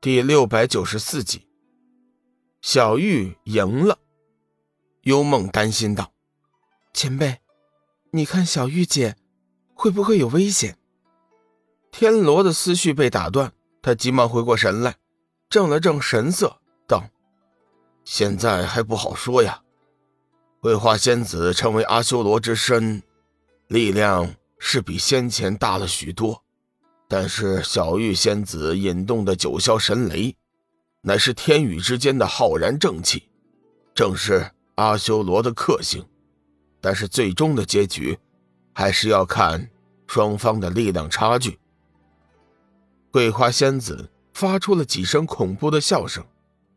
第六百九十四集，小玉赢了。幽梦担心道：“前辈，你看小玉姐会不会有危险？”天罗的思绪被打断，他急忙回过神来，正了正神色，道：“现在还不好说呀。桂花仙子成为阿修罗之身，力量是比先前大了许多。”但是小玉仙子引动的九霄神雷，乃是天宇之间的浩然正气，正是阿修罗的克星。但是最终的结局，还是要看双方的力量差距。桂花仙子发出了几声恐怖的笑声，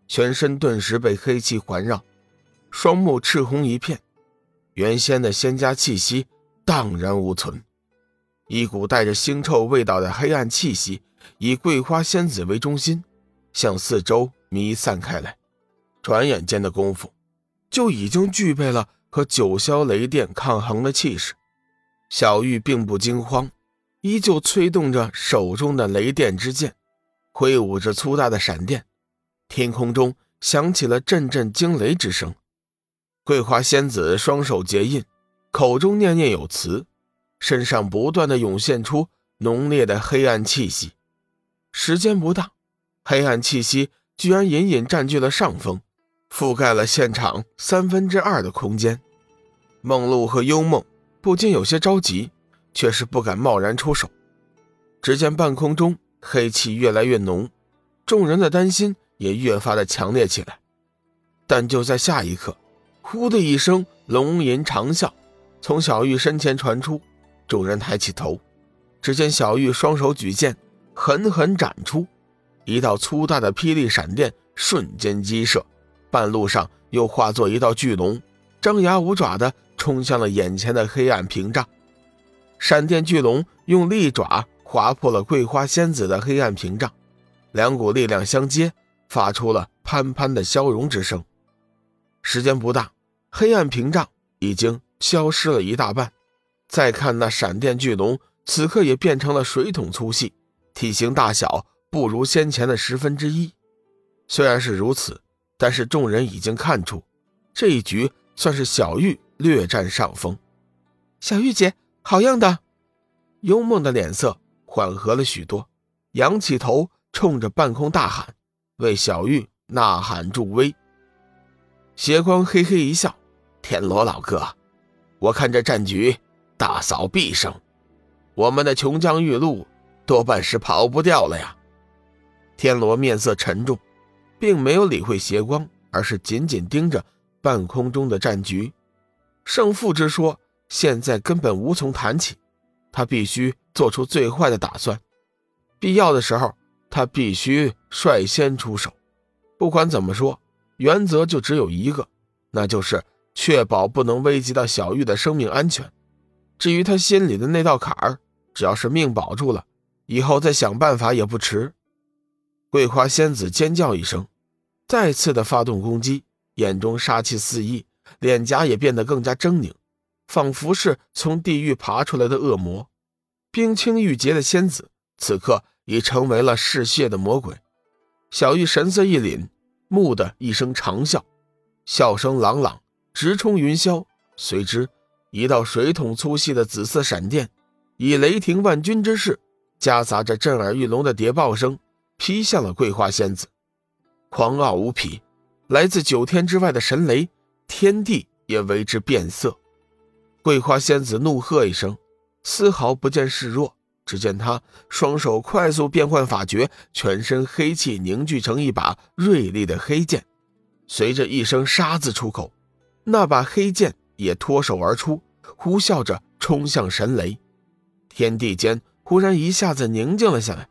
全身顿时被黑气环绕，双目赤红一片，原先的仙家气息荡然无存。一股带着腥臭味道的黑暗气息，以桂花仙子为中心，向四周弥散开来。转眼间的功夫，就已经具备了和九霄雷电抗衡的气势。小玉并不惊慌，依旧催动着手中的雷电之剑，挥舞着粗大的闪电。天空中响起了阵阵惊雷之声。桂花仙子双手结印，口中念念有词。身上不断的涌现出浓烈的黑暗气息，时间不大，黑暗气息居然隐隐占据了上风，覆盖了现场三分之二的空间。梦露和幽梦不禁有些着急，却是不敢贸然出手。只见半空中黑气越来越浓，众人的担心也越发的强烈起来。但就在下一刻，呼的一声龙吟长啸，从小玉身前传出。众人抬起头，只见小玉双手举剑，狠狠斩出，一道粗大的霹雳闪电瞬间击射，半路上又化作一道巨龙，张牙舞爪的冲向了眼前的黑暗屏障。闪电巨龙用利爪划破了桂花仙子的黑暗屏障，两股力量相接，发出了潘潘的消融之声。时间不大，黑暗屏障已经消失了一大半。再看那闪电巨龙，此刻也变成了水桶粗细，体型大小不如先前的十分之一。虽然是如此，但是众人已经看出，这一局算是小玉略占上风。小玉姐，好样的！幽梦的脸色缓和了许多，仰起头，冲着半空大喊，为小玉呐喊助威。邪光嘿嘿一笑：“天罗老哥，我看这战局……”大嫂必胜，我们的琼浆玉露多半是跑不掉了呀。天罗面色沉重，并没有理会邪光，而是紧紧盯着半空中的战局。胜负之说现在根本无从谈起，他必须做出最坏的打算。必要的时候，他必须率先出手。不管怎么说，原则就只有一个，那就是确保不能危及到小玉的生命安全。至于他心里的那道坎儿，只要是命保住了，以后再想办法也不迟。桂花仙子尖叫一声，再次的发动攻击，眼中杀气四溢，脸颊也变得更加狰狞，仿佛是从地狱爬出来的恶魔。冰清玉洁的仙子，此刻已成为了嗜血的魔鬼。小玉神色一凛，木的一声长啸，笑声朗朗，直冲云霄，随之。一道水桶粗细的紫色闪电，以雷霆万钧之势，夹杂着震耳欲聋的谍报声，劈向了桂花仙子。狂傲无匹，来自九天之外的神雷，天地也为之变色。桂花仙子怒喝一声，丝毫不见示弱。只见她双手快速变换法诀，全身黑气凝聚成一把锐利的黑剑，随着一声“杀”字出口，那把黑剑。也脱手而出，呼啸着冲向神雷，天地间忽然一下子宁静了下来，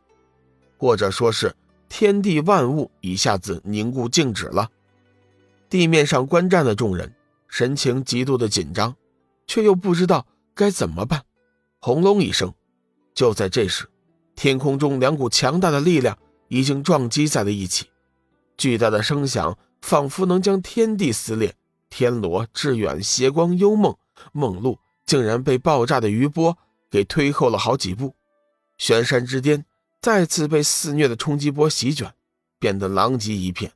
或者说是天地万物一下子凝固静止了。地面上观战的众人神情极度的紧张，却又不知道该怎么办。轰隆一声，就在这时，天空中两股强大的力量已经撞击在了一起，巨大的声响仿佛能将天地撕裂。天罗、致远、邪光、幽梦、梦露竟然被爆炸的余波给推后了好几步，玄山之巅再次被肆虐的冲击波席卷，变得狼藉一片。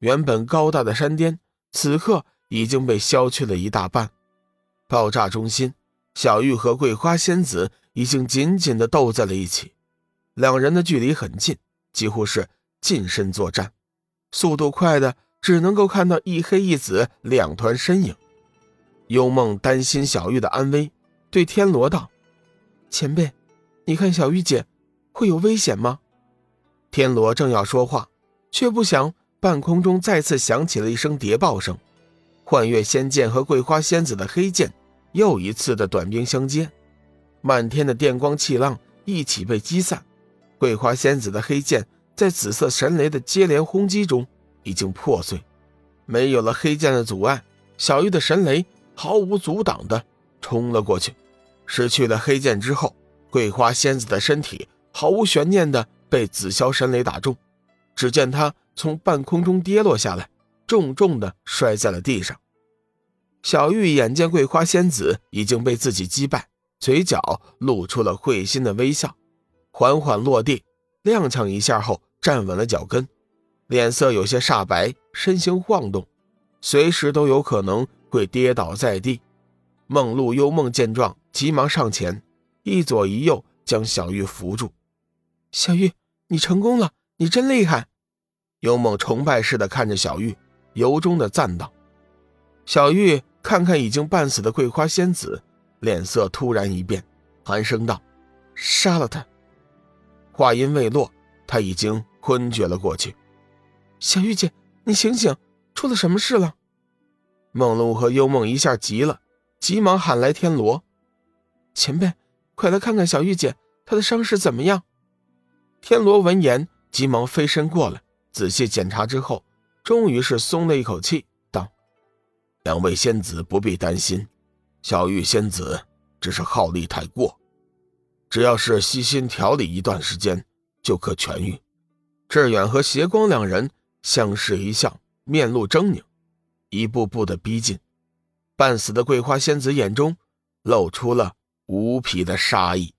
原本高大的山巅，此刻已经被削去了一大半。爆炸中心，小玉和桂花仙子已经紧紧地斗在了一起，两人的距离很近，几乎是近身作战，速度快的只能够看到一黑一紫两团身影。幽梦担心小玉的安危，对天罗道：“前辈，你看小玉姐会有危险吗？”天罗正要说话，却不想半空中再次响起了一声谍报声。幻月仙剑和桂花仙子的黑剑又一次的短兵相接，漫天的电光气浪一起被击散。桂花仙子的黑剑在紫色神雷的接连轰击中已经破碎，没有了黑剑的阻碍，小玉的神雷毫无阻挡的冲了过去。失去了黑剑之后，桂花仙子的身体毫无悬念的被紫霄神雷打中，只见她从半空中跌落下来。重重的摔在了地上。小玉眼见桂花仙子已经被自己击败，嘴角露出了会心的微笑，缓缓落地，踉跄一下后站稳了脚跟，脸色有些煞白，身形晃动，随时都有可能会跌倒在地。梦露幽梦见状，急忙上前，一左一右将小玉扶住。小玉，你成功了，你真厉害！幽梦崇拜似的看着小玉。由衷的赞道：“小玉看看已经半死的桂花仙子，脸色突然一变，寒声道：‘杀了他！’话音未落，他已经昏厥了过去。小玉姐，你醒醒，出了什么事了？”梦露和幽梦一下急了，急忙喊来天罗：“前辈，快来看看小玉姐，她的伤势怎么样？”天罗闻言，急忙飞身过来，仔细检查之后。终于是松了一口气，道：“两位仙子不必担心，小玉仙子只是耗力太过，只要是悉心调理一段时间就可痊愈。”志远和邪光两人相视一笑，面露狰狞，一步步的逼近。半死的桂花仙子眼中露出了无匹的杀意。